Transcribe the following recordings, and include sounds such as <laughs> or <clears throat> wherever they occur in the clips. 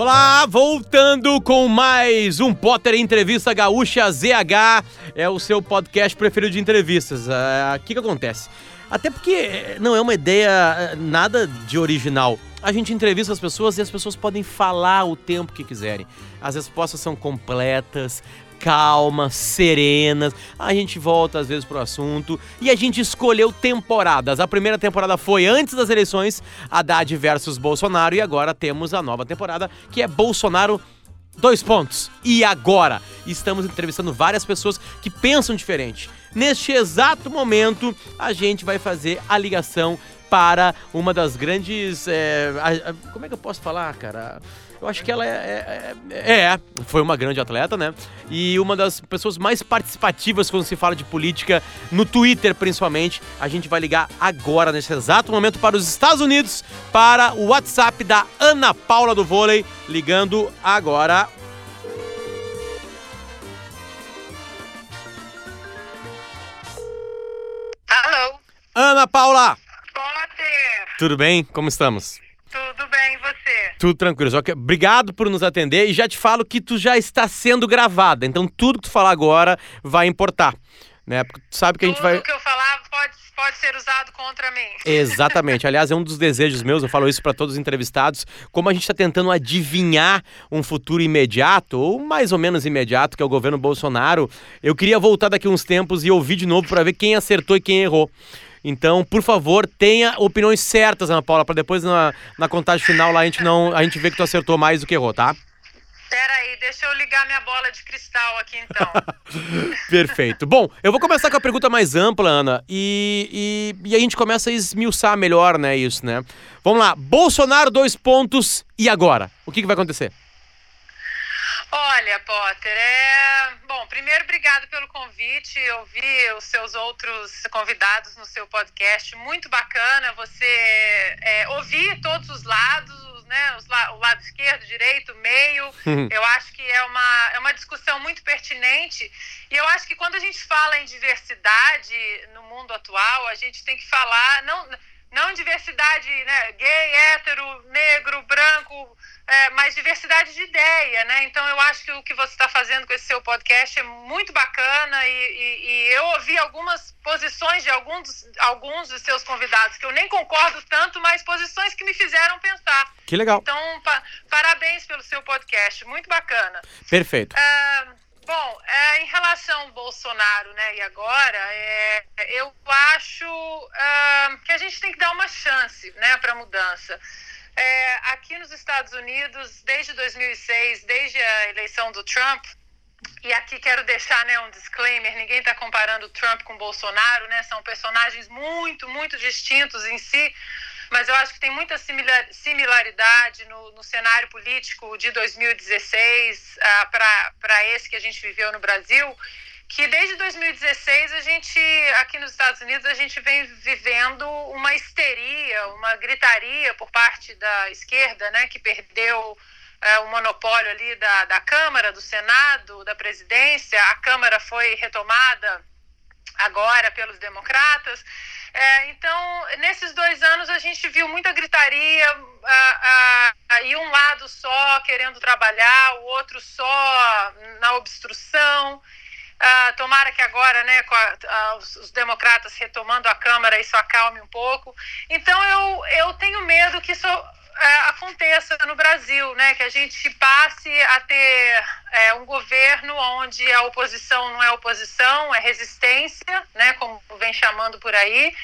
Olá, voltando com mais um Potter Entrevista Gaúcha ZH, é o seu podcast preferido de entrevistas. O uh, que, que acontece? Até porque não é uma ideia nada de original. A gente entrevista as pessoas e as pessoas podem falar o tempo que quiserem. As respostas são completas, calmas, serenas. A gente volta às vezes pro assunto e a gente escolheu temporadas. A primeira temporada foi antes das eleições, Haddad versus Bolsonaro, e agora temos a nova temporada que é Bolsonaro Dois pontos. E agora? Estamos entrevistando várias pessoas que pensam diferente. Neste exato momento, a gente vai fazer a ligação para uma das grandes. É, a, a, como é que eu posso falar, cara? Eu acho que ela é, é, é, é, foi uma grande atleta, né? E uma das pessoas mais participativas quando se fala de política, no Twitter principalmente. A gente vai ligar agora, nesse exato momento, para os Estados Unidos, para o WhatsApp da Ana Paula do Vôlei, ligando agora. Ana Paula! Potter! Tudo bem? Como estamos? Tudo bem, e você? Tudo tranquilo. Só que obrigado por nos atender e já te falo que tu já está sendo gravada. Então tudo que tu falar agora vai importar. Né? Porque tu sabe que Tudo a gente vai. Tudo que eu falar pode, pode ser usado contra mim. <laughs> Exatamente. Aliás, é um dos desejos meus, eu falo isso para todos os entrevistados. Como a gente está tentando adivinhar um futuro imediato, ou mais ou menos imediato, que é o governo Bolsonaro, eu queria voltar daqui uns tempos e ouvir de novo para ver quem acertou e quem errou. Então, por favor, tenha opiniões certas, Ana Paula, para depois na, na contagem final lá a gente não a gente ver que tu acertou mais do que errou, tá? Pera aí, deixa eu ligar minha bola de cristal aqui então. <laughs> Perfeito. Bom, eu vou começar com a pergunta mais ampla, Ana, e, e, e, a gente começa a esmiuçar melhor, né, isso, né? Vamos lá, Bolsonaro, dois pontos, e agora? O que, que vai acontecer? Olha, Potter, é. Bom, primeiro, obrigado pelo convite. Eu vi os seus outros convidados no seu podcast. Muito bacana você é, ouvir todos os lados, né? Os la... o lado esquerdo, direito, meio. Uhum. eu acho que é uma, é uma discussão muito pertinente. E eu acho que quando a gente fala em diversidade no mundo atual, a gente tem que falar. Não, não diversidade né, gay, hétero, negro, branco, é, mas diversidade de ideia, né? Então eu acho que o que você está fazendo com esse seu podcast é muito bacana e, e, e, eu ouvi algumas posições de alguns alguns dos seus convidados que eu nem concordo tanto, mas posições que me fizeram pensar. Que legal. Então, pa parabéns pelo seu podcast, muito bacana. Perfeito. É, Bom, é, em relação ao Bolsonaro, né, e agora, é, eu acho uh, que a gente tem que dar uma chance, né, para mudança. É, aqui nos Estados Unidos, desde 2006, desde a eleição do Trump, e aqui quero deixar né, um disclaimer: ninguém está comparando Trump com Bolsonaro, né? São personagens muito, muito distintos em si mas eu acho que tem muita similaridade no, no cenário político de 2016 uh, para esse que a gente viveu no Brasil, que desde 2016 a gente, aqui nos Estados Unidos, a gente vem vivendo uma histeria, uma gritaria por parte da esquerda, né, que perdeu uh, o monopólio ali da, da Câmara, do Senado, da presidência, a Câmara foi retomada agora pelos democratas. É, então, nesses dois anos, a gente viu muita gritaria a, e um lado só querendo trabalhar, o outro só na obstrução. Ah, tomara que agora, né, a, os, os, democratas retomando a Câmara, isso acalme um pouco. Então, eu, eu tenho medo que isso aconteça no Brasil, né? Que a gente passe a ter é, um governo onde a oposição não é oposição, é resistência, né? Como vem chamando por aí,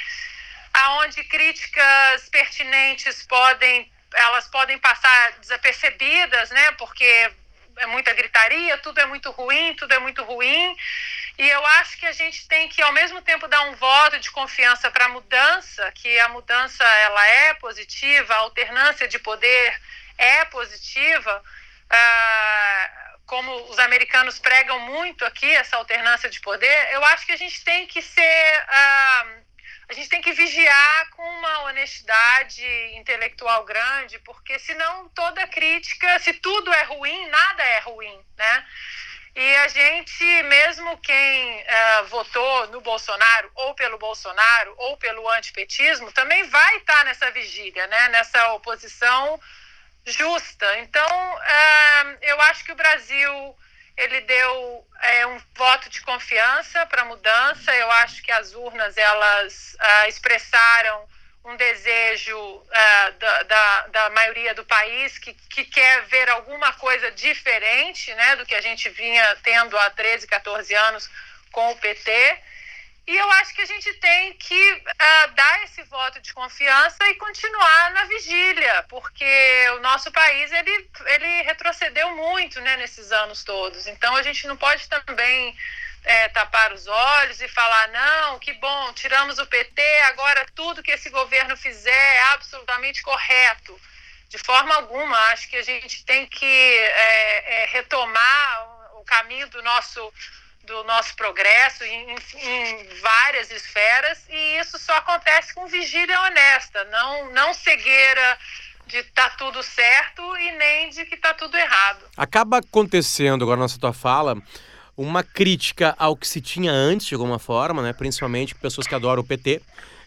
aonde críticas pertinentes podem elas podem passar desapercebidas, né? Porque é muita gritaria, tudo é muito ruim, tudo é muito ruim. E eu acho que a gente tem que, ao mesmo tempo, dar um voto de confiança para a mudança, que a mudança ela é positiva, a alternância de poder é positiva. Uh, como os americanos pregam muito aqui, essa alternância de poder, eu acho que a gente tem que ser. Uh, a gente tem que vigiar com uma honestidade intelectual grande, porque senão toda crítica, se tudo é ruim, nada é ruim, né? E a gente, mesmo quem uh, votou no Bolsonaro, ou pelo Bolsonaro, ou pelo antipetismo, também vai estar nessa vigília, né? nessa oposição justa. Então, uh, eu acho que o Brasil ele deu é, um voto de confiança para a mudança. Eu acho que as urnas elas uh, expressaram um desejo uh, da, da, da, maioria do país que, que quer ver alguma coisa diferente né, do que a gente vinha tendo há 13, 14 anos com o PT. E eu acho que a gente tem que uh, dar esse voto de confiança e continuar na vigília, porque o nosso país ele, ele retrocedeu muito né, nesses anos todos. Então a gente não pode também é, tapar os olhos e falar: não, que bom, tiramos o PT, agora tudo que esse governo fizer é absolutamente correto. De forma alguma, acho que a gente tem que é, é, retomar o caminho do nosso do nosso progresso em, em, várias esferas e isso só acontece com vigília honesta, não, não cegueira de tá tudo certo e nem de que tá tudo errado. Acaba acontecendo agora nessa tua fala uma crítica ao que se tinha antes de alguma forma, né, principalmente pessoas que adoram o PT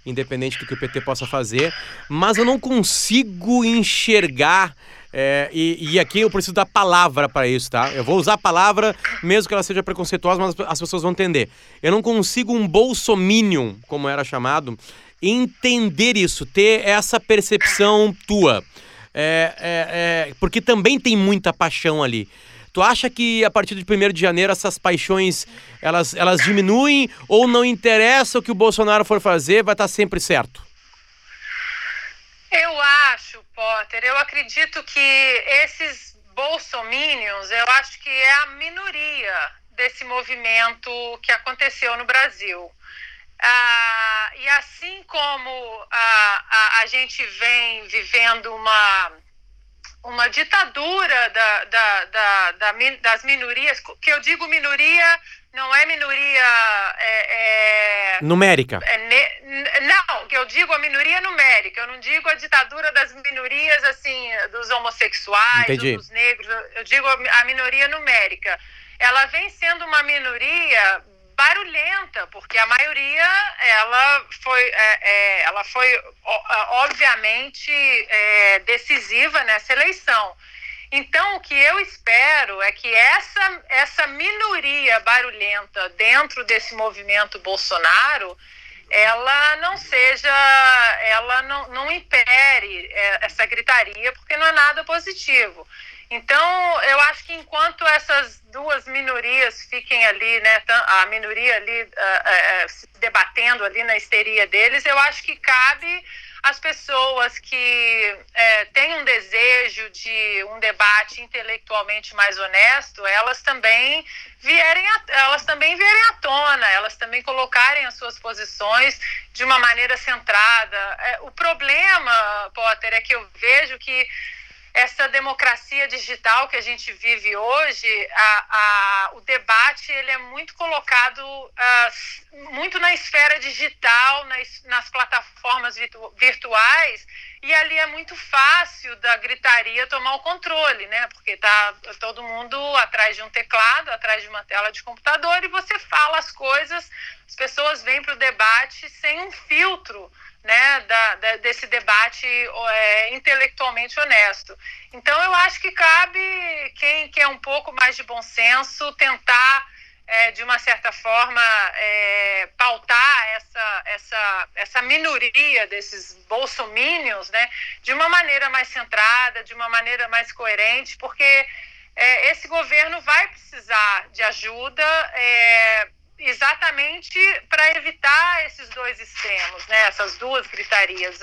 independente do que o PT possa fazer, mas eu não consigo enxergar é, e, e, aqui eu preciso da palavra para isso, tá? Eu vou usar a palavra, mesmo que ela seja preconceituosa, mas as pessoas vão entender. Eu não consigo um bolsominion, como era chamado, entender isso, ter essa percepção tua. É, é, é porque também tem muita paixão ali. Tu acha que a partir de 1 de janeiro essas paixões elas, elas diminuem ou não interessa o que o Bolsonaro for fazer, vai estar sempre certo? Eu acho, Potter, eu acredito que esses bolsominions, eu acho que é a minoria desse movimento que aconteceu no Brasil. Ah, e assim como a, a, a gente vem vivendo uma, uma ditadura da, da, da, da, das minorias, que eu digo minoria não é minoria. É, é, numérica. É, ne, não, que eu digo a minoria numérica, eu não digo a ditadura das minorias, assim, dos homossexuais, dos negros, eu digo a minoria numérica. Ela vem sendo uma minoria barulhenta, porque a maioria ela foi, é, é ela foi obviamente é, decisiva nessa eleição. Então, o que eu espero é que essa, essa minoria barulhenta dentro desse movimento Bolsonaro ela não seja, ela não, não impere é, essa gritaria, porque não é nada positivo. Então, eu acho que enquanto essas duas minorias fiquem ali, né, a minoria ali uh, uh, se debatendo ali na histeria deles, eu acho que cabe as pessoas que é, têm um desejo de um debate intelectualmente mais honesto, elas também vierem, a, elas também vierem à tona, elas também colocarem as suas posições de uma maneira centrada. É, o problema, Potter, é que eu vejo que essa democracia digital que a gente vive hoje, a, a, o debate ele é muito colocado uh, muito na esfera digital, nas, nas plataformas virtu, virtuais, e ali é muito fácil da gritaria tomar o controle, né? Porque tá todo mundo atrás de um teclado, atrás de uma tela de computador, e você fala as coisas, as pessoas vêm para o debate sem um filtro né, da, da, desse debate é, intelectualmente honesto. Então, eu acho que cabe quem quer um pouco mais de bom senso tentar, é, de uma certa forma, é, pautar essa, essa, essa minoria desses bolsomínios né, de uma maneira mais centrada, de uma maneira mais coerente, porque é, esse governo vai precisar de ajuda é, exatamente para evitar esses dois extremos, né? essas duas gritarias.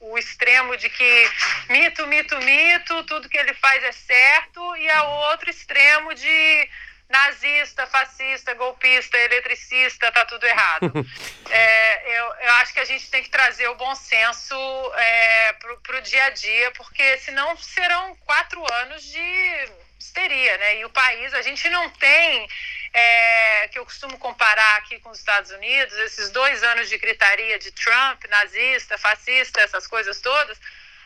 O, o, extremo de que mito, mito, mito, tudo que ele faz é certo, e o outro extremo de nazista, fascista, golpista, eletricista, tá tudo errado. <laughs> é, eu, eu, acho que a gente tem que trazer o bom senso é, para o dia a dia, porque senão serão quatro anos de histeria, né? E o país, a gente não tem é, que eu costumo comparar aqui com os Estados Unidos, esses dois anos de gritaria de Trump, nazista, fascista, essas coisas todas,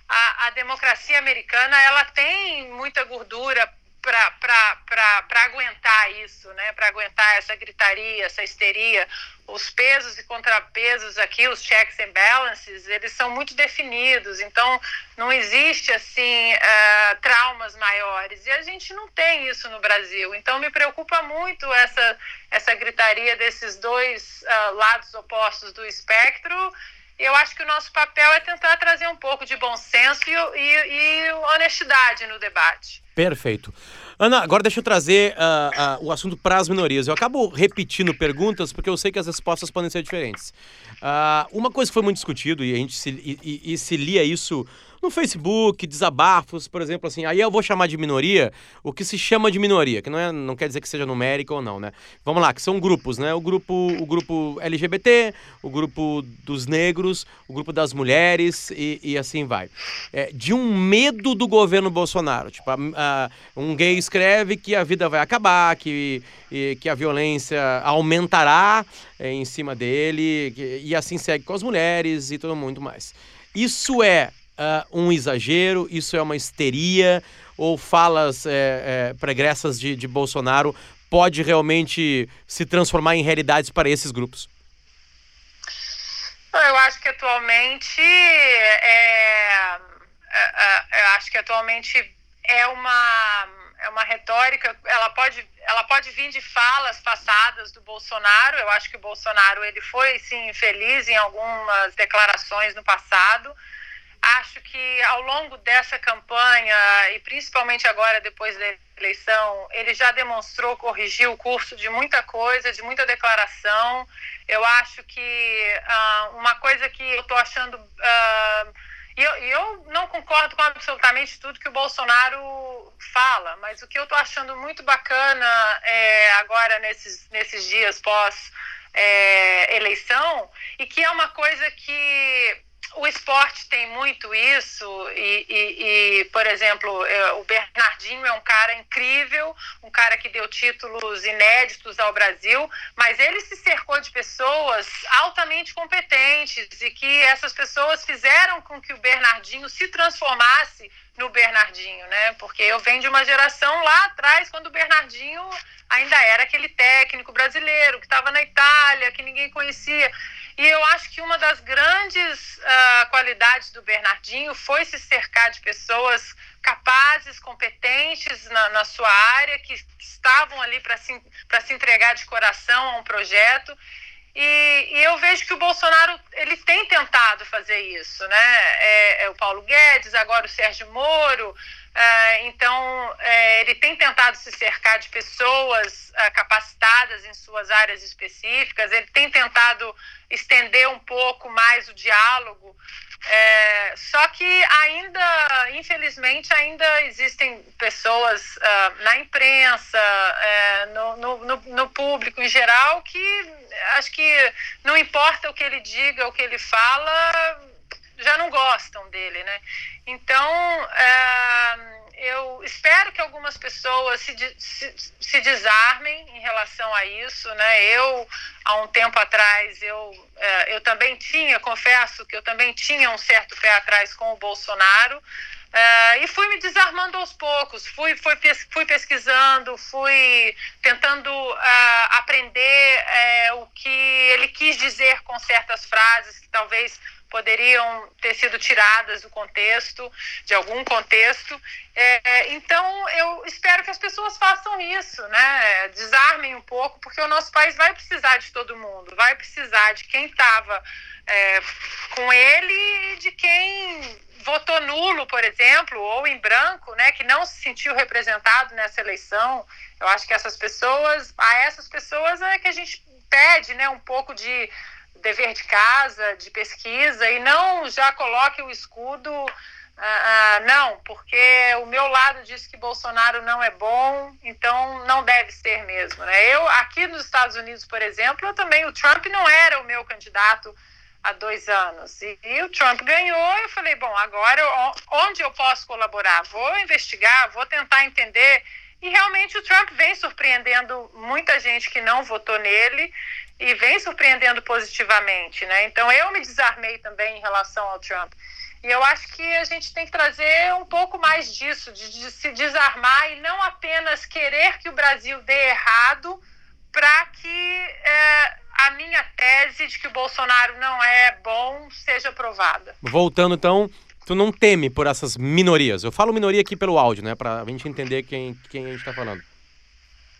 a, a democracia americana ela tem muita gordura para aguentar isso, né? Para aguentar essa gritaria, essa histeria, os pesos e contrapesos aqui, os checks and balances, eles são muito definidos. Então, não existe assim uh, traumas maiores e a gente não tem isso no Brasil. Então, me preocupa muito essa essa gritaria desses dois uh, lados opostos do espectro eu acho que o nosso papel é tentar trazer um pouco de bom senso e, e, e honestidade no debate. Perfeito. Ana, agora deixa eu trazer uh, uh, o assunto para as minorias. Eu acabo repetindo perguntas porque eu sei que as respostas podem ser diferentes. Uh, uma coisa que foi muito discutido e a gente se, e, e se lia isso no Facebook, desabafos, por exemplo, assim. Aí eu vou chamar de minoria o que se chama de minoria, que não, é, não quer dizer que seja numérica ou não, né? Vamos lá, que são grupos, né? O grupo, o grupo LGBT, o grupo dos negros, o grupo das mulheres e, e assim vai. É, de um medo do governo Bolsonaro. Tipo, a, a, um gay escreve que a vida vai acabar, que, e, que a violência aumentará é, em cima dele, que, e assim segue com as mulheres e tudo muito mais. Isso é uh, um exagero? Isso é uma histeria? Ou falas é, é, pregressas de, de Bolsonaro pode realmente se transformar em realidades para esses grupos? Eu acho que atualmente é, eu acho que atualmente é uma é uma retórica, ela pode ela pode vir de falas passadas do Bolsonaro. Eu acho que o Bolsonaro ele foi sim infeliz em algumas declarações no passado Acho que ao longo dessa campanha, e principalmente agora depois da eleição, ele já demonstrou corrigir o curso de muita coisa, de muita declaração. Eu acho que uh, uma coisa que eu estou achando. Uh, e eu, eu, não concordo com absolutamente tudo que o Bolsonaro fala, mas o que eu estou achando muito bacana é, agora nesses, nesses dias pós é, eleição, e que é uma coisa que o esporte tem muito isso, e, e, e, por exemplo, é, o Bernardinho é um cara incrível, um cara que deu títulos inéditos ao Brasil, mas ele se cercou de pessoas altamente competentes e que essas pessoas fizeram com que o Bernardinho se transformasse no Bernardinho, né? Porque eu venho de uma geração lá atrás, quando o Bernardinho ainda era aquele técnico brasileiro que estava na Itália, que ninguém conhecia. E eu acho que uma das grandes uh, qualidades do Bernardinho foi se cercar de pessoas capazes, competentes na, na sua área, que estavam ali para se, se entregar de coração a um projeto. E, e, eu vejo que o Bolsonaro ele tem tentado fazer isso, né? É, é o Paulo Guedes, agora o Sérgio Moro. É, então, é, ele tem tentado se cercar de pessoas é, capacitadas em suas áreas específicas, ele tem tentado estender um pouco mais o diálogo. É, só que ainda, infelizmente, ainda existem pessoas uh, na imprensa, é, no, no, no, público em geral, que acho que não importa o que ele diga, o que ele fala, já não gostam dele, né? Então, é, eu espero que algumas pessoas se, se, se, desarmem em relação a isso, né? Eu, há um tempo atrás, eu, é, eu também tinha, confesso que eu também tinha um certo pé atrás com o Bolsonaro, é, e fui me desarmando aos poucos, fui, fui, fui pesquisando, fui tentando uh, aprender uh, o que ele quis dizer com certas frases que talvez poderiam ter sido tiradas do contexto, de algum contexto. É, então, eu espero que as pessoas façam isso, né? Desarmem um pouco, porque o nosso país vai precisar de todo mundo, vai precisar de quem estava é, com ele e de quem votou nulo, por exemplo, ou em branco, né, que não se sentiu representado nessa eleição. Eu acho que essas pessoas, a essas pessoas é que a gente pede, né, um pouco de dever de casa, de pesquisa, e não já coloque o escudo. Ah, ah, não, porque o meu lado diz que Bolsonaro não é bom, então não deve ser mesmo. Né? Eu, aqui nos Estados Unidos, por exemplo, eu também, o Trump não era o meu candidato há dois anos. E, e, o Trump ganhou, eu falei, bom, agora onde eu posso colaborar? Vou investigar, vou tentar entender. E realmente o Trump vem surpreendendo muita gente que não votou nele e vem surpreendendo positivamente, né? Então eu me desarmei também em relação ao Trump. E eu acho que a gente tem que trazer um pouco mais disso, de, de se desarmar e não apenas querer que o Brasil dê errado para que é, a minha tese de que o Bolsonaro não é bom seja provada. Voltando então, tu não teme por essas minorias? Eu falo minoria aqui pelo áudio, né, para a gente entender quem, quem a gente está falando.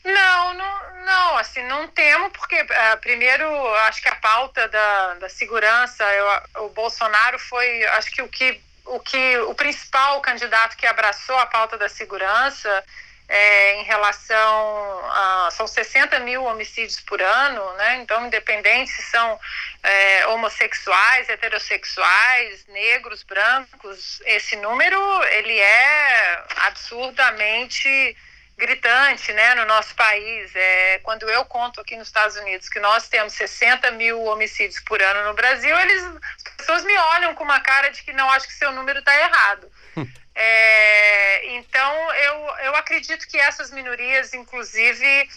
Não, não, não, assim, não temo, porque uh, primeiro, acho que a pauta da, da segurança, eu, o Bolsonaro foi, acho que o que o que o principal candidato que abraçou a pauta da segurança é, em relação a são 60 mil homicídios por ano, né? Então, independente se são é, homossexuais, heterossexuais, negros, brancos, esse número ele é absurdamente gritante né, no nosso país. É, quando eu conto aqui nos Estados Unidos que nós temos 60 mil homicídios por ano no Brasil, eles, as pessoas me olham com uma cara de que não acho que seu número está errado. <laughs> É, então, eu, eu acredito que essas minorias, inclusive,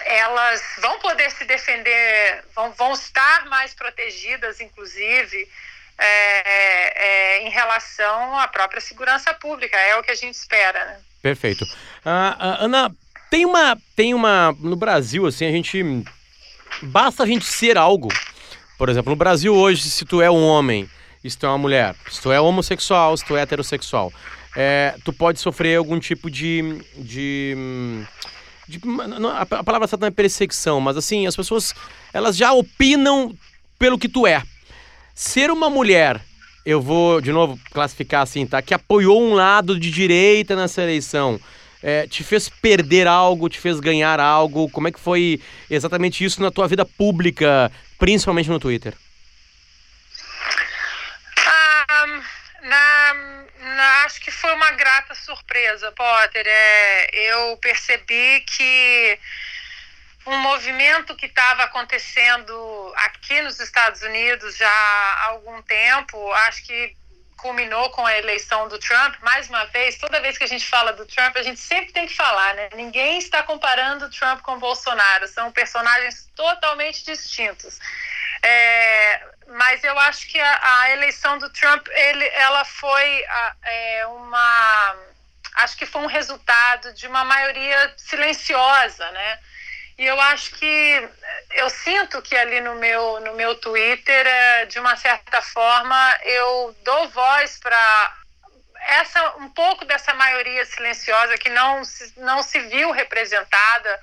elas vão poder se defender, vão, vão estar mais protegidas, inclusive, é, é, em relação à própria segurança pública. É o que a gente espera, né? Perfeito. Uh, uh, Ana, tem uma, tem uma. No Brasil, assim, a gente. Basta a gente ser algo. Por exemplo, no Brasil hoje, se tu é um homem, se tu é uma mulher, se tu é homossexual, se tu é heterossexual, é, tu pode sofrer algum tipo de. de, de a palavra certa não é perseguição, mas assim, as pessoas elas já opinam pelo que tu é. Ser uma mulher eu vou, de novo, classificar assim, tá? Que apoiou um lado de direita nessa eleição. É, te fez perder algo, te fez ganhar algo? Como é que foi exatamente isso na tua vida pública, principalmente no Twitter? Ah, na, na, acho que foi uma grata surpresa, Potter. É, eu percebi que um movimento que estava acontecendo aqui nos Estados Unidos já há algum tempo, acho que culminou com a eleição do Trump. Mais uma vez, toda vez que a gente fala do Trump, a gente sempre tem que falar, né? Ninguém está comparando o Trump com o Bolsonaro, são personagens totalmente distintos. É, mas eu acho que a, a, eleição do Trump, ele, ela foi é, uma. Acho que foi um resultado de uma maioria silenciosa, né? E eu acho que eu sinto que ali no meu no meu Twitter, é, de uma certa forma, eu dou voz para essa um pouco dessa maioria silenciosa que não se, não se viu representada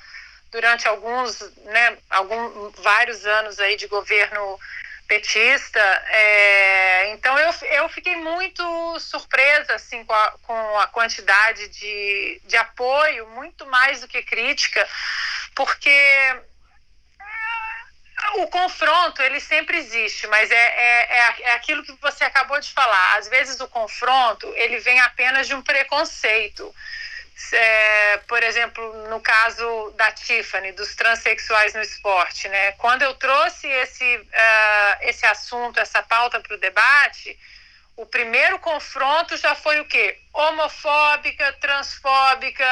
durante alguns, né, algum, vários anos aí de governo petista. É, então eu, eu fiquei muito surpresa assim com a, com a quantidade de, de apoio, muito mais do que crítica porque é, o confronto ele sempre existe, mas é, é, é, é, aquilo que você acabou de falar. Às vezes o confronto ele vem apenas de um preconceito. É, por exemplo, no caso da Tiffany, dos transexuais no esporte, né? Quando eu trouxe esse, uh, esse assunto, essa pauta para o debate, o primeiro confronto já foi o quê? Homofóbica, transfóbica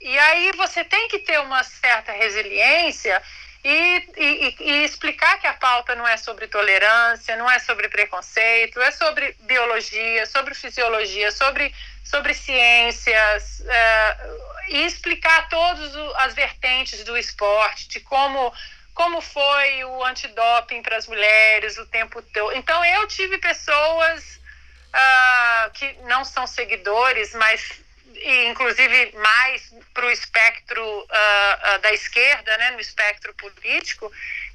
e aí você tem que ter uma certa resiliência e, e, e, explicar que a pauta não é sobre tolerância, não é sobre preconceito, é sobre biologia, sobre fisiologia, sobre, sobre ciências, uh, e explicar todas as vertentes do esporte, de como, como foi o antidoping para as mulheres o tempo todo. Então, eu tive pessoas uh, que não são seguidores, mas inclusive mais para o espectro uh, uh, da esquerda, né, no espectro político,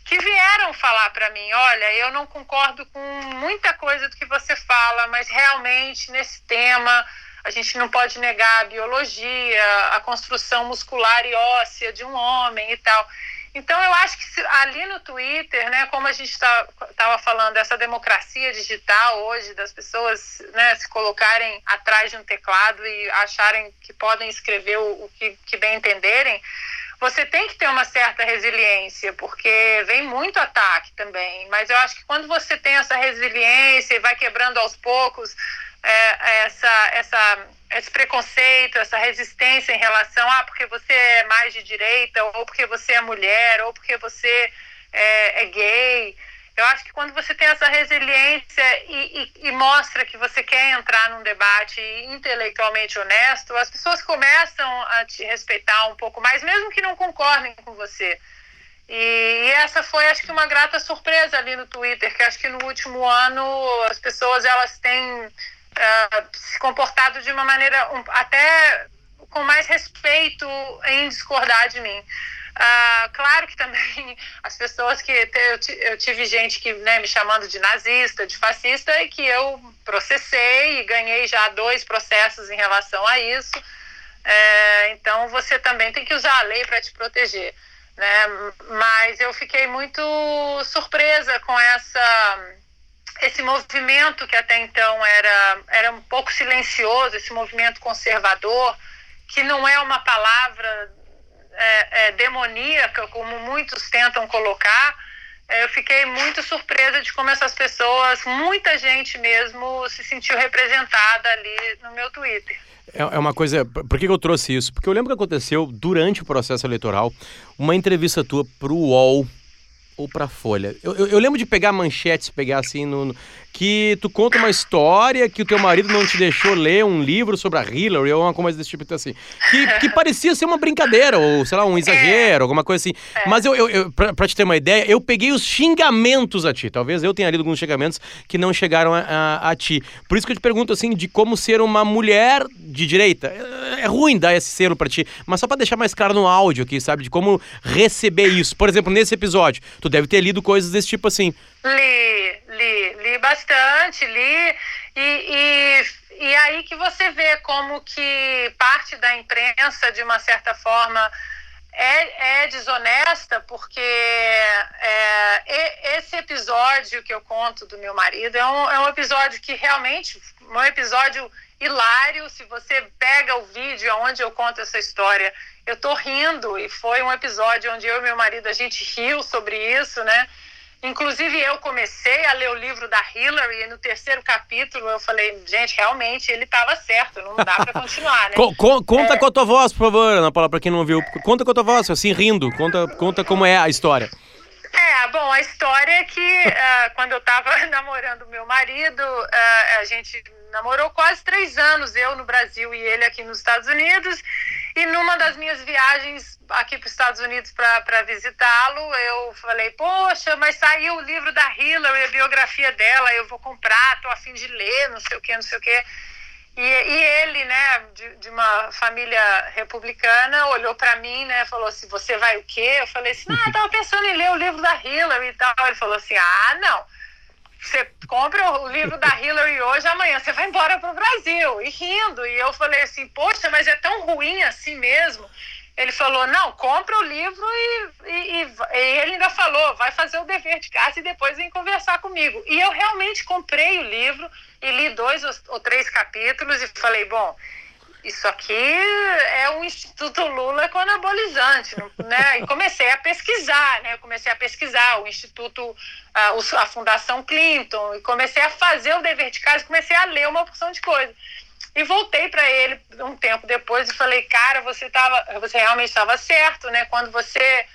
que vieram falar para mim: olha, eu não concordo com muita coisa do que você fala, mas realmente nesse tema a gente não pode negar a biologia, a construção muscular e óssea de um homem e tal. Então, eu acho que ali no Twitter, né, como a gente estava tá, falando, essa democracia digital hoje, das pessoas né, se colocarem atrás de um teclado e acharem que podem escrever o, o que, que bem entenderem, você tem que ter uma certa resiliência, porque vem muito ataque também. Mas eu acho que quando você tem essa resiliência e vai quebrando aos poucos é, essa, essa esse preconceito, essa resistência em relação a ah, porque você é mais de direita, ou porque você é mulher, ou porque você é, é gay. Eu acho que quando você tem essa resiliência e, e, e, mostra que você quer entrar num debate intelectualmente honesto, as pessoas começam a te respeitar um pouco mais, mesmo que não concordem com você. E, e essa foi, acho que, uma grata surpresa ali no Twitter, que acho que no último ano as pessoas elas têm uh, se comportado de uma maneira um, até com mais respeito em discordar de mim. Uh, claro que também <laughs> as pessoas que eu, eu tive gente que né, me chamando de nazista, de fascista, e que eu processei e ganhei já dois processos em relação a isso. É, então você também tem que usar a lei para te proteger. Né? Mas eu fiquei muito surpresa com essa esse movimento que até então era, era um pouco silencioso, esse movimento conservador, que não é uma palavra é, é, demoníaca, como muitos tentam colocar, é, eu fiquei muito surpresa de como essas pessoas, muita gente mesmo, se sentiu representada ali no meu Twitter. É, é uma coisa. Por que eu trouxe isso? Porque eu lembro que aconteceu durante o processo eleitoral uma entrevista tua para o UOL ou para Folha. Eu, eu, eu, lembro de pegar manchetes, pegar assim no, no, que tu conta uma história que o teu marido não te deixou ler um livro sobre a Hillary ou uma coisa desse tipo então, assim. Que, que <laughs> parecia ser uma brincadeira, ou sei lá, um exagero, é. alguma coisa assim. É. Mas eu, eu, eu pra, pra, te ter uma ideia, eu peguei os xingamentos a ti. Talvez eu tenha lido alguns xingamentos que não chegaram a, a, a ti. Por isso que eu te pergunto assim, de como ser uma mulher de direita. É, é ruim dar esse selo para ti, mas só para deixar mais claro no áudio aqui, sabe? De como receber isso. Por exemplo, nesse episódio, tu deve ter lido coisas desse tipo assim. Li, li, li bastante, li. E, e, e aí que você vê como que parte da imprensa, de uma certa forma, é, é desonesta, porque é, esse episódio que eu conto do meu marido é um, é um episódio que realmente, um episódio hilário. Se você pega o vídeo onde eu conto essa história, eu tô rindo, e foi um episódio onde eu e meu marido, a gente riu sobre isso, né? Inclusive, eu comecei a ler o livro da Hillary e no terceiro capítulo eu falei, gente, realmente ele estava certo, não dá para continuar, né? <laughs> conta é... com a tua voz, por favor, Ana Paula, para quem não viu. Conta com a tua voz, assim, rindo. Conta, conta como é a história. É, bom, a história é que uh, <laughs> quando eu estava <laughs> namorando meu marido, uh, a gente namorou quase três anos, eu no Brasil e ele aqui nos Estados Unidos. E numa das minhas viagens aqui para os Estados Unidos para visitá-lo, eu falei: Poxa, mas saiu o livro da Hillary, a biografia dela, eu vou comprar, tô a fim de ler, não sei o que, não sei o que. E, e ele, né, de, de, uma família republicana, olhou para mim, né, falou assim: Você vai o quê? Eu falei assim: Ah, tava pensando em ler o livro da Hillary e tal. Ele falou assim: Ah, não você compra o livro da Hillary hoje, amanhã você vai embora para o Brasil. E rindo. E eu falei assim, poxa, mas é tão ruim assim mesmo. Ele falou, não, compra o livro e, e, e, ele ainda falou, vai fazer o dever de casa e depois vem conversar comigo. E eu realmente comprei o livro e li dois ou três capítulos e falei, bom, isso aqui é um Instituto Lula com anabolizante, né? E comecei a pesquisar, né? Eu comecei a pesquisar o Instituto, a, a Fundação Clinton, e comecei a fazer o dever de casa, comecei a ler uma porção de coisa. E voltei para ele um tempo depois e falei, cara, você tava, você realmente estava certo, né? Quando você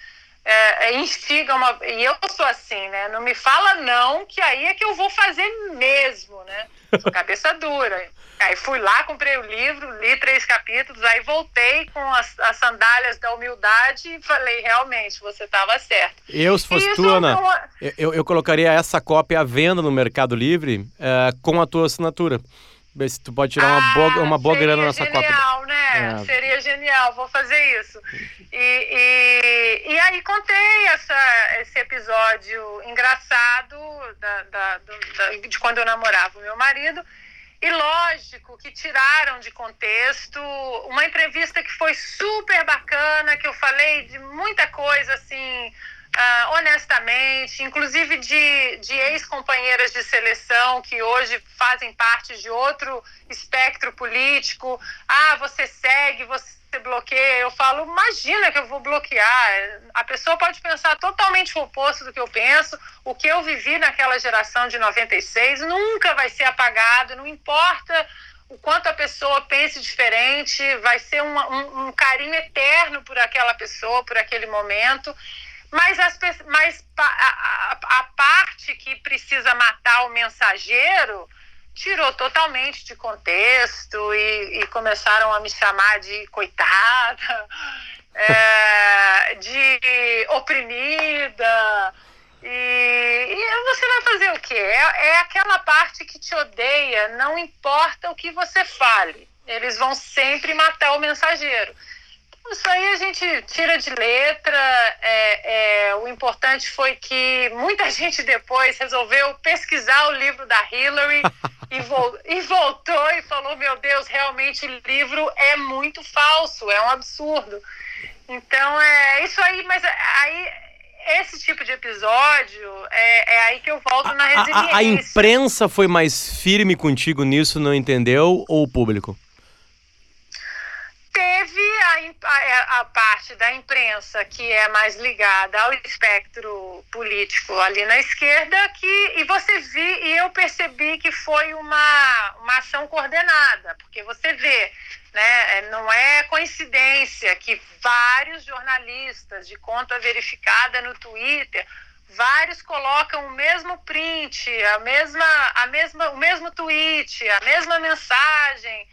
é, é, instiga uma. E eu sou assim, né? Não me fala não, que aí é que eu vou fazer mesmo, né? Sou cabeça dura. Aí fui lá, comprei o livro, li três capítulos, aí voltei com as, as sandálias da humildade e falei, realmente, você estava certo. Eu, se fosse tu, Ana, eu, eu colocaria essa cópia à venda no Mercado Livre uh, com a tua assinatura. Se tu pode tirar uma boa, ah, uma boa grana nessa genial, cópia. Genial, né? É. Seria genial, vou fazer isso. E, e, e aí contei essa, esse episódio engraçado da, da, da, de quando eu namorava o meu marido. E lógico que tiraram de contexto uma entrevista que foi super bacana, que eu falei de muita coisa assim, uh, honestamente, inclusive de, de ex-companheiras de seleção que hoje fazem parte de outro espectro político. Ah, você segue, você bloqueia, eu falo, imagina que eu vou bloquear. A pessoa pode pensar totalmente o oposto do que eu penso. O que eu vivi naquela geração de 96 nunca vai ser apagado, não importa o quanto a pessoa pense diferente, vai ser um, um, um carinho eterno por aquela pessoa, por aquele momento. Mas, as, mas a, a, a parte que precisa matar o mensageiro tirou totalmente de contexto e, e começaram a me chamar de coitada, <laughs> é, de oprimida. E, e, você vai fazer o quê? É, é aquela parte que te odeia, não importa o que você fale. Eles vão sempre matar o mensageiro. Isso aí a gente tira de letra. É, é, o importante foi que muita <laughs> gente depois resolveu pesquisar o livro da Hillary <laughs> e, vo e voltou e falou: Meu Deus, realmente o livro é muito falso, é um absurdo. Então é isso aí, mas aí esse tipo de episódio é, é aí que eu volto na resiliência. A, a, a imprensa foi mais firme contigo nisso, não entendeu? Ou o público? Teve a, a, a, parte da imprensa que é mais ligada ao espectro político ali na esquerda que e você vi e eu percebi que foi uma, uma ação coordenada porque você vê né não é coincidência que vários jornalistas de conta verificada no Twitter vários colocam o mesmo print a mesma a mesma o mesmo tweet a mesma mensagem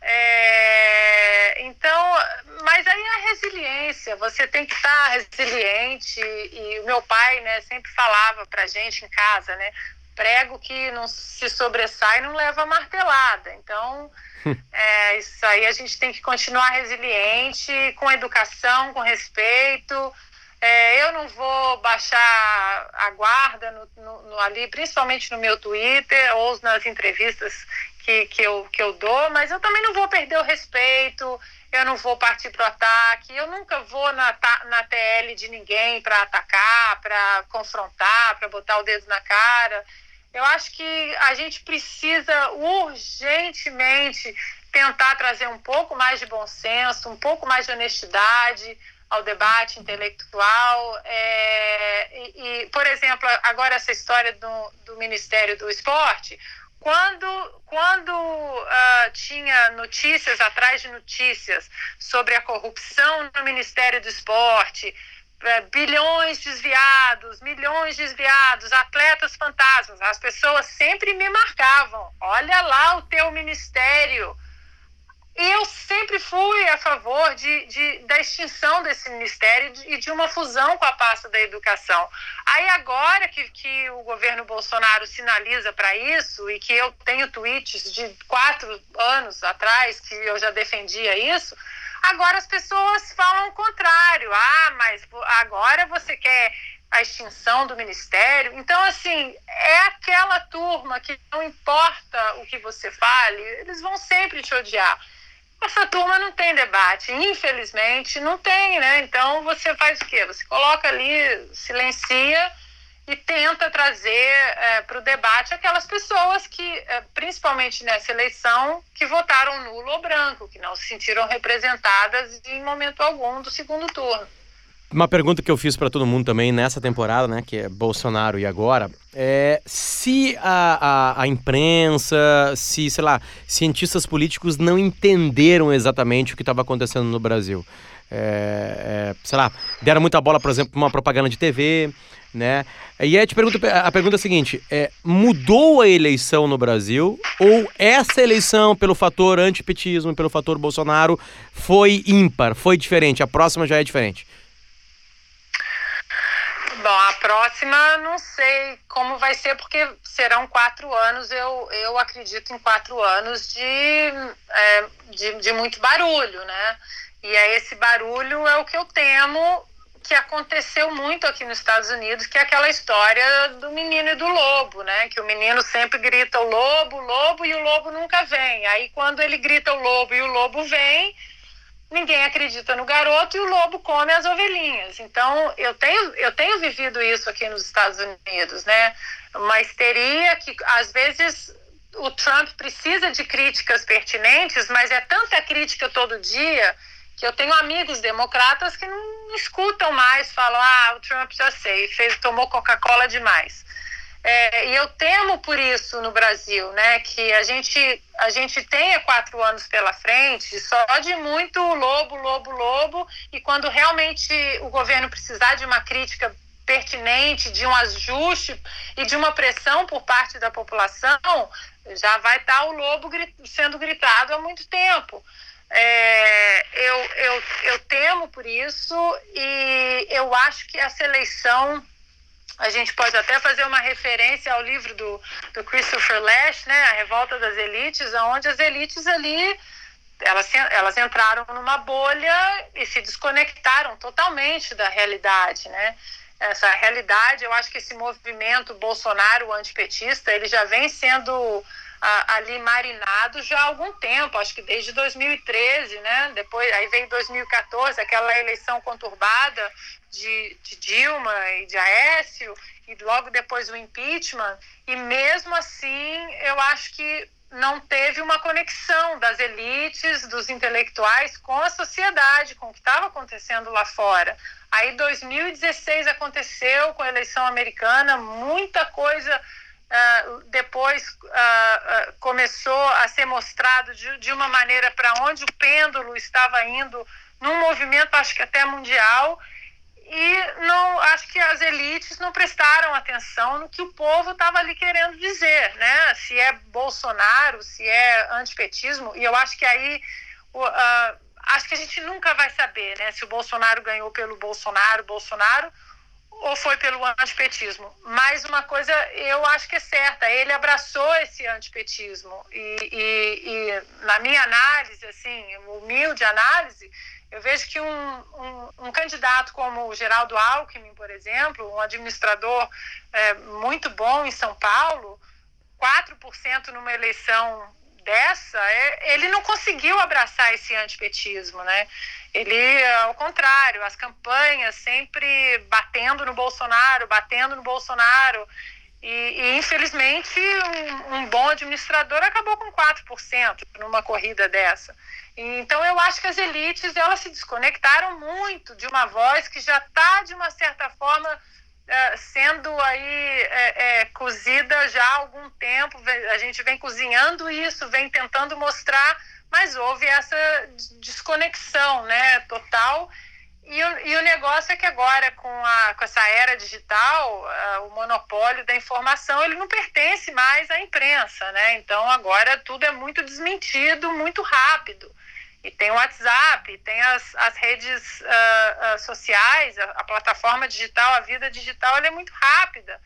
é, então, mas aí é a resiliência, você tem que estar resiliente. E o meu pai, né, sempre falava pra gente em casa, né, prego que não se sobressai não leva martelada. Então, <laughs> é, isso aí a gente tem que continuar resiliente, com educação, com respeito. É, eu não vou baixar a guarda no, no, no, ali, principalmente no meu Twitter ou nas entrevistas que, que, eu, que eu dou, mas eu também não vou perder o respeito, eu não vou partir para o ataque, eu nunca vou na, na TL de ninguém para atacar, para confrontar, para botar o dedo na cara. Eu acho que a gente precisa urgentemente tentar trazer um pouco mais de bom senso, um pouco mais de honestidade ao debate intelectual. É, e, e, por exemplo, agora essa história do, do Ministério do Esporte, quando, quando uh, tinha notícias atrás de notícias sobre a corrupção no Ministério do Esporte, uh, bilhões desviados, milhões desviados, atletas fantasmas, as pessoas sempre me marcavam. Olha lá o teu ministério eu sempre fui a favor de, de, da extinção desse ministério e de uma fusão com a pasta da educação. Aí agora que, que o governo Bolsonaro sinaliza para isso e que eu tenho tweets de quatro anos atrás que eu já defendia isso, agora as pessoas falam o contrário. Ah, mas agora você quer a extinção do ministério. Então, assim, é aquela turma que não importa o que você fale, eles vão sempre te odiar. Essa turma não tem debate, infelizmente não tem, né? Então você faz o quê? Você coloca ali, silencia e tenta trazer é, para o debate aquelas pessoas que, é, principalmente nessa eleição, que votaram nulo ou branco, que não se sentiram representadas em momento algum do segundo turno. Uma pergunta que eu fiz para todo mundo também nessa temporada, né, que é Bolsonaro e agora, é se a, a, a, imprensa, se, sei lá, cientistas políticos não entenderam exatamente o que estava acontecendo no Brasil. É, é, sei lá, deram muita bola, por exemplo, para uma propaganda de TV, né? E aí te pergunto, a pergunta é a seguinte: é, mudou a eleição no Brasil ou essa eleição, pelo fator antipetismo, pelo fator Bolsonaro, foi ímpar, foi diferente? A próxima já é diferente? Próxima não sei como vai ser, porque serão quatro anos, eu, eu acredito em quatro anos de, é, de, de, muito barulho, né? E aí esse barulho é o que eu temo que aconteceu muito aqui nos Estados Unidos, que é aquela história do menino e do lobo, né? Que o menino sempre grita o lobo, o lobo, e o lobo nunca vem. Aí quando ele grita o lobo e o lobo vem, ninguém acredita no garoto e o lobo come as ovelhinhas. Então, eu tenho, eu tenho vivido isso aqui nos Estados Unidos, né? Uma histeria que, às vezes, o Trump precisa de críticas pertinentes, mas é tanta crítica todo dia que eu tenho amigos democratas que não escutam mais, falam, ah, o Trump já sei, fez, tomou Coca-Cola demais. É, e eu temo por isso no Brasil, né? Que a gente, a gente tenha quatro anos pela frente só de muito lobo, lobo, lobo, e quando realmente o governo precisar de uma crítica pertinente, de um ajuste e de uma pressão por parte da população, já vai estar o lobo sendo gritado há muito tempo. É, eu, eu, eu temo por isso e eu acho que essa eleição a gente pode até fazer uma referência ao livro do, do Christopher Lash, né, A Revolta das Elites, onde as elites ali elas, elas entraram numa bolha e se desconectaram totalmente da realidade, né? Essa realidade, eu acho que esse movimento Bolsonaro antipetista, ele já vem sendo ali marinado já há algum tempo, acho que desde 2013, né? Depois, aí veio 2014, aquela eleição conturbada de, de Dilma e de Aécio, e logo depois o impeachment, e mesmo assim eu acho que não teve uma conexão das elites, dos intelectuais com a sociedade, com o que estava acontecendo lá fora. Aí 2016 aconteceu com a eleição americana, muita coisa Uh, depois uh, uh, começou a ser mostrado de, de uma maneira para onde o pêndulo estava indo num movimento acho que até mundial e não acho que as elites não prestaram atenção no que o povo estava ali querendo dizer, né? Se é Bolsonaro, se é antipetismo, e eu acho que aí acho que a gente nunca vai saber, né? Se o Bolsonaro ganhou pelo Bolsonaro, Bolsonaro ou foi pelo antipetismo. Mas uma coisa eu acho que é certa, ele abraçou esse antipetismo. E, e, e na minha análise, assim, humilde análise, eu vejo que um, um, um, candidato como o Geraldo Alckmin, por exemplo, um administrador é, muito bom em São Paulo, 4% numa eleição dessa, é, ele não conseguiu abraçar esse antipetismo, né? Ele, ao contrário, as campanhas sempre batendo no Bolsonaro, batendo no Bolsonaro. E, e infelizmente, um, um, bom administrador acabou com 4% numa corrida dessa. Então, eu acho que as elites elas se desconectaram muito de uma voz que já está, de uma certa forma, é, sendo aí é, é, cozida já há algum tempo. A gente vem cozinhando isso, vem tentando mostrar mas houve essa desconexão né, total. E o, negócio é que agora, com, a, com essa era digital, uh, o monopólio da informação ele não pertence mais à imprensa. Né? Então, agora tudo é muito desmentido, muito rápido. E tem o WhatsApp, tem as, as redes uh, uh, sociais, a, a, plataforma digital, a vida digital ela é muito rápida.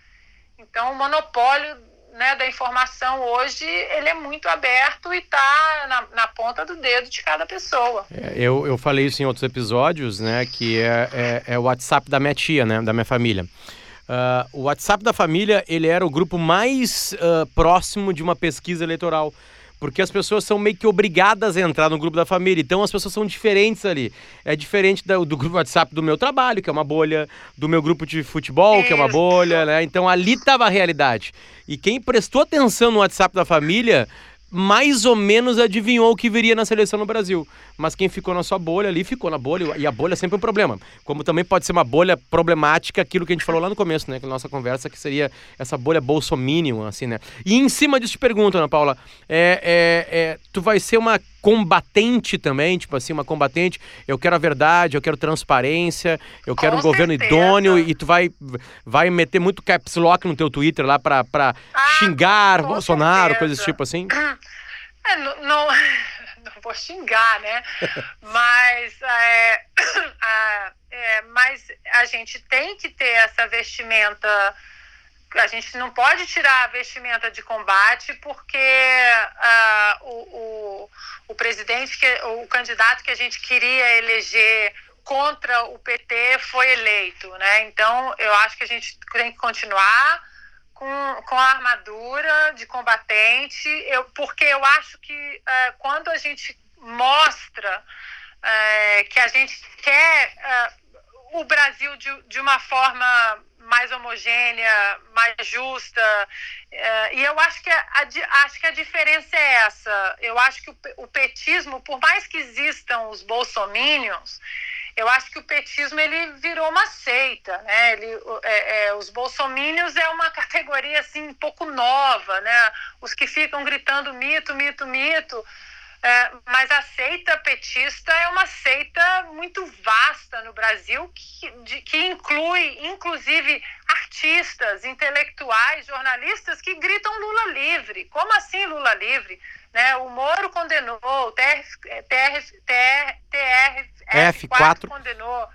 Então, o monopólio né, da informação hoje ele é muito aberto e está na, na, ponta do dedo de cada pessoa. É, eu, eu falei isso em outros episódios, né, que é, é, é o WhatsApp da minha tia, né, da minha família. Uh, o WhatsApp da família ele era o grupo mais uh, próximo de uma pesquisa eleitoral porque as pessoas são meio que obrigadas a entrar no grupo da família. Então as pessoas são diferentes ali. É diferente do, do grupo WhatsApp do meu trabalho, que é uma bolha, do meu grupo de futebol, que é uma bolha, né? Então ali estava a realidade. E quem prestou atenção no WhatsApp da família mais ou menos adivinhou o que viria na seleção no Brasil. Mas quem ficou na sua bolha ali, ficou na bolha, e a bolha é sempre um problema. Como também pode ser uma bolha problemática, aquilo que a gente falou lá no começo, né? Que nossa conversa, que seria essa bolha bolsominion, assim, né? E em cima disso te pergunto, Ana Paula, é, é, é, tu vai ser uma combatente também, tipo assim, uma combatente, eu quero a verdade, eu quero transparência, eu quero Com um governo idôneo, e tu vai, vai meter muito caps lock no teu Twitter lá pra, pra ah, xingar Bolsonaro, certeza. coisas tipo assim? <clears throat> É, não, não, <laughs> não, vou xingar, né? <laughs> mas, é, a, <clears throat> é, mas a gente tem que ter essa vestimenta. A gente não pode tirar a vestimenta de combate porque uh, o, o, o presidente, que, o candidato que a gente queria eleger contra o PT foi eleito, né? Então eu acho que a gente tem que continuar com, com a armadura de combatente, eu, porque eu acho que uh, quando a gente mostra uh, que a gente quer uh, o Brasil de, de uma forma mais homogênea, mais justa. e eu acho que a, acho que a diferença é essa. Eu acho que o, o petismo, por mais que existam os bolsominions, eu acho que o petismo ele virou uma seita, né? Ele, é, é, os bolsomínios é uma categoria assim um pouco nova, né? Os que ficam gritando mito, mito, mito. É, mas a seita petista é uma seita muito vasta no Brasil, que, de, que inclui, inclusive, artistas, intelectuais, jornalistas que gritam Lula livre. Como assim Lula livre? Né? O Moro condenou, o TRF, TRF, TRF, TRF4 condenou.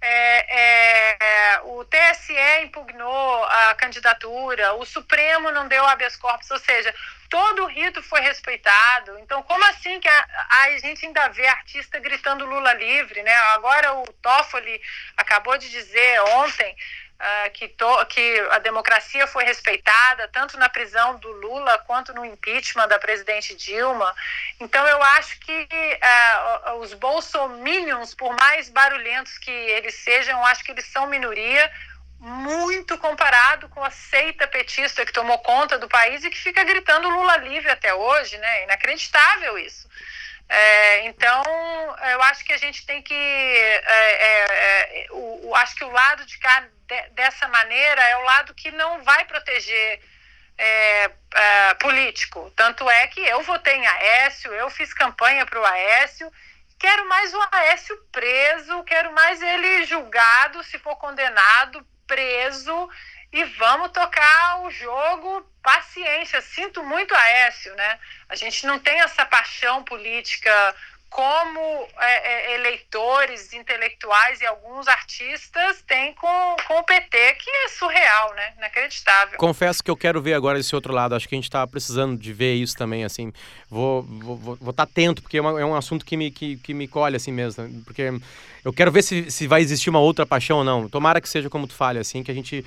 É, é, é, o TSE impugnou a candidatura, o Supremo não deu habeas corpus, ou seja, todo o rito foi respeitado. Então, como assim que a, a gente ainda vê artista gritando Lula livre, né? Agora o Toffoli acabou de dizer ontem uh, que, to, que a democracia foi respeitada, tanto na prisão do Lula quanto no impeachment da presidente Dilma. Então, eu acho que uh, os bolsominions, por mais barulhentos que eles sejam, eu acho que eles são minoria muito comparado com a seita petista que tomou conta do país e que fica gritando Lula livre até hoje, né? Inacreditável isso. É, então, eu acho que a gente tem que. É, é, é, o, o, acho que o lado de cá, de, dessa maneira, é o lado que não vai proteger é, é, político. Tanto é que eu votei em Aécio, eu fiz campanha para o Aécio. Quero mais o Aécio preso, quero mais ele julgado, se for condenado, preso e vamos tocar o jogo paciência. Sinto muito Aécio, né? A gente não tem essa paixão política como é, é, eleitores, intelectuais e alguns artistas têm com, com o PT, que é surreal, né? Inacreditável. Confesso que eu quero ver agora esse outro lado. Acho que a gente está precisando de ver isso também, assim. Vou estar vou, vou, vou tá atento, porque é, uma, é, um assunto que me, que, que me colhe assim mesmo. Porque eu quero ver se, se vai existir uma outra paixão ou não. Tomara que seja como tu fale, assim, que a gente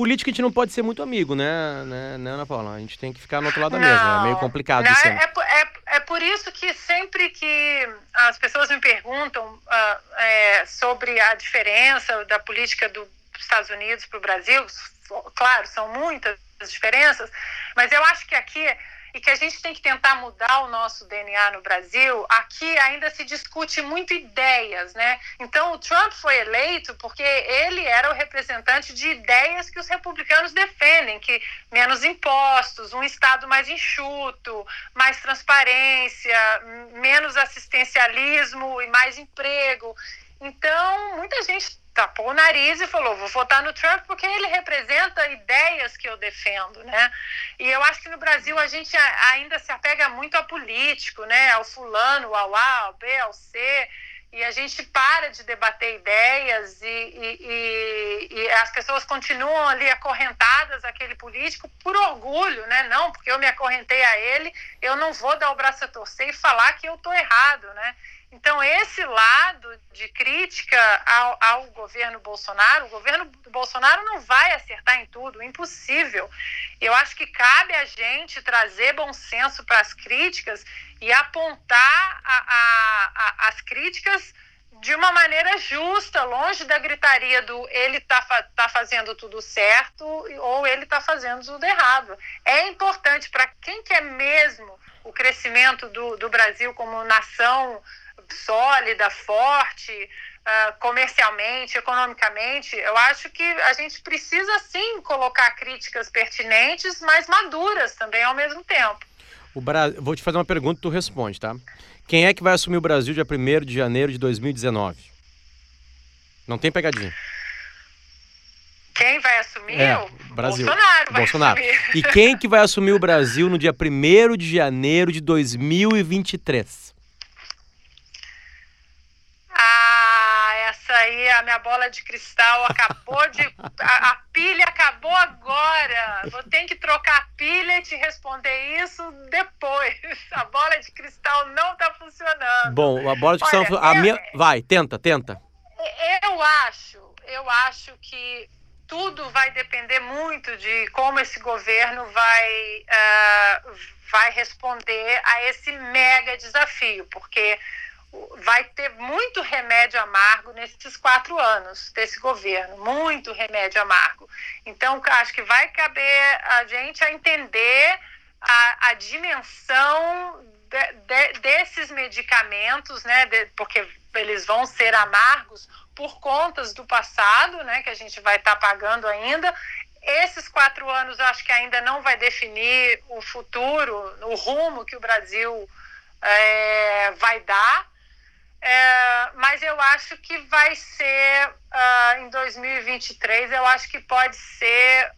política a gente não pode ser muito amigo, né, né, né, Ana Paula? A gente tem que ficar no outro lado da mesa. É meio complicado não, isso. É, é, é, por isso que sempre que as pessoas me perguntam uh, é, sobre a diferença da política dos Estados Unidos para o Brasil, claro, são muitas diferenças, mas eu acho que aqui e que a gente tem que tentar mudar o nosso DNA no Brasil, aqui ainda se discute muito ideias, né? Então o Trump foi eleito porque ele era o representante de ideias que os republicanos defendem, que menos impostos, um estado mais enxuto, mais transparência, menos assistencialismo e mais emprego. Então, muita gente tapou o nariz e falou: vou votar no Trump porque ele representa ideias que eu defendo, né? E eu acho que no Brasil a gente ainda se apega muito a político, né? Ao fulano, ao A, ao B, ao C. E a gente para de debater ideias e, e, e, e as pessoas continuam ali acorrentadas àquele político por orgulho, né? Não, porque eu me acorrentei a ele, eu não vou dar o braço a torcer e falar que eu estou errado, né? Então, esse lado de crítica ao, ao, governo Bolsonaro, o governo Bolsonaro não vai acertar em tudo, impossível. Eu acho que cabe a gente trazer bom senso para as críticas e apontar a, a, a, as críticas de uma maneira justa, longe da gritaria do ele está tá fazendo tudo certo ou ele está fazendo tudo errado. É importante para quem quer mesmo o crescimento do, do Brasil como nação sólida, forte, uh, comercialmente, economicamente, eu acho que a gente precisa sim colocar críticas pertinentes, mas maduras também ao mesmo tempo. O Bra... Vou te fazer uma pergunta e tu responde, tá? Quem é que vai assumir o Brasil dia 1 de janeiro de 2019? Não tem pegadinha. Quem vai assumir? É, Brasil. Bolsonaro Bolsonaro. assumir. E quem que vai assumir o Brasil no dia 1 de janeiro de 2023? Essa aí, a minha bola de cristal acabou de. A, a, pilha acabou agora. Vou ter que trocar a pilha e te responder isso depois. A bola de cristal não está funcionando. Bom, a bola de cristal. Olha, a eu, minha... Vai, tenta, tenta. Eu acho, eu acho que tudo vai depender muito de como esse governo vai, uh, vai responder a esse mega desafio, porque vai ter muito remédio amargo nesses quatro anos desse governo, muito remédio amargo. Então, acho que vai caber a gente a entender a, a dimensão de, de, desses medicamentos, né? De, porque eles vão ser amargos por contas do passado, né, que a gente vai estar tá pagando ainda. Esses quatro anos acho que ainda não vai definir o futuro, o rumo que o Brasil é, vai dar. É, mas eu acho que vai ser uh, em 2023, eu acho que pode ser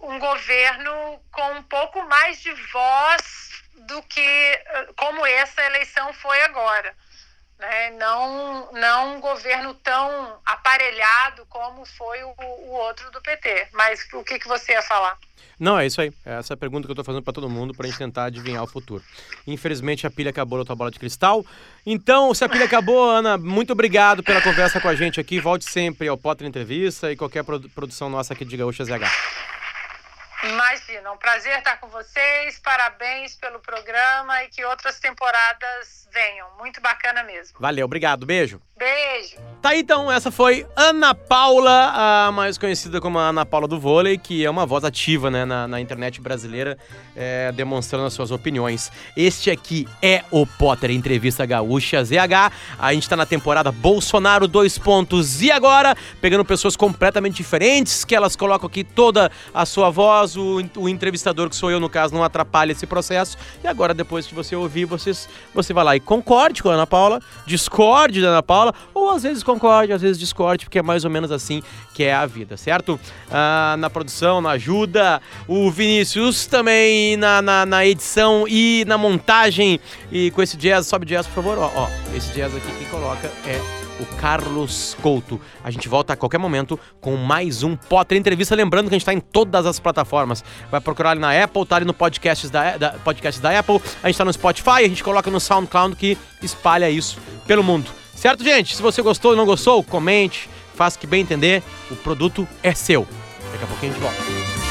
um governo com um pouco mais de voz do que como essa eleição foi agora. Né? Não, não um governo tão aparelhado como foi o, o outro do PT. Mas o que, que você ia falar? Não, é isso aí. É essa pergunta que eu estou fazendo para todo mundo para a gente tentar adivinhar o futuro. Infelizmente a pilha acabou na tua bola de cristal. Então, se a pilha acabou, Ana, muito obrigado pela conversa com a gente aqui. Volte sempre ao Potter Entrevista e qualquer produção nossa aqui de Gaúcha ZH. Imagina, um prazer estar com vocês, parabéns pelo programa e que outras temporadas venham. Muito bacana mesmo. Valeu, obrigado, beijo. Beijo. Tá aí, então, essa foi Ana Paula, a mais conhecida como a Ana Paula do vôlei, que é uma voz ativa né, na, na internet brasileira, é, demonstrando as suas opiniões. Este aqui é o Potter Entrevista Gaúcha ZH. A gente tá na temporada Bolsonaro dois pontos e agora, pegando pessoas completamente diferentes, que elas colocam aqui toda a sua voz, o, o entrevistador, que sou eu no caso, não atrapalha esse processo. E agora, depois que você ouvir, vocês, você vai lá e concorde com a Ana Paula, discorde da Ana Paula, ou às vezes concorde, às vezes discorde, porque é mais ou menos assim que é a vida, certo? Ah, na produção, na ajuda, o Vinícius também na, na, na, edição e na montagem. E com esse jazz, sobe jazz, por favor. Ó, ó esse jazz aqui que coloca é o Carlos Couto. A gente volta a qualquer momento com mais um Potter Entrevista. Lembrando que a gente está em todas as plataformas. Vai procurar ali na Apple, tá ali no podcast da, da, da Apple. A gente está no Spotify, a gente coloca no SoundCloud que espalha isso pelo mundo. Certo, gente? Se você gostou ou não gostou, comente, faça que bem entender. O produto é seu. Daqui a pouquinho a gente volta.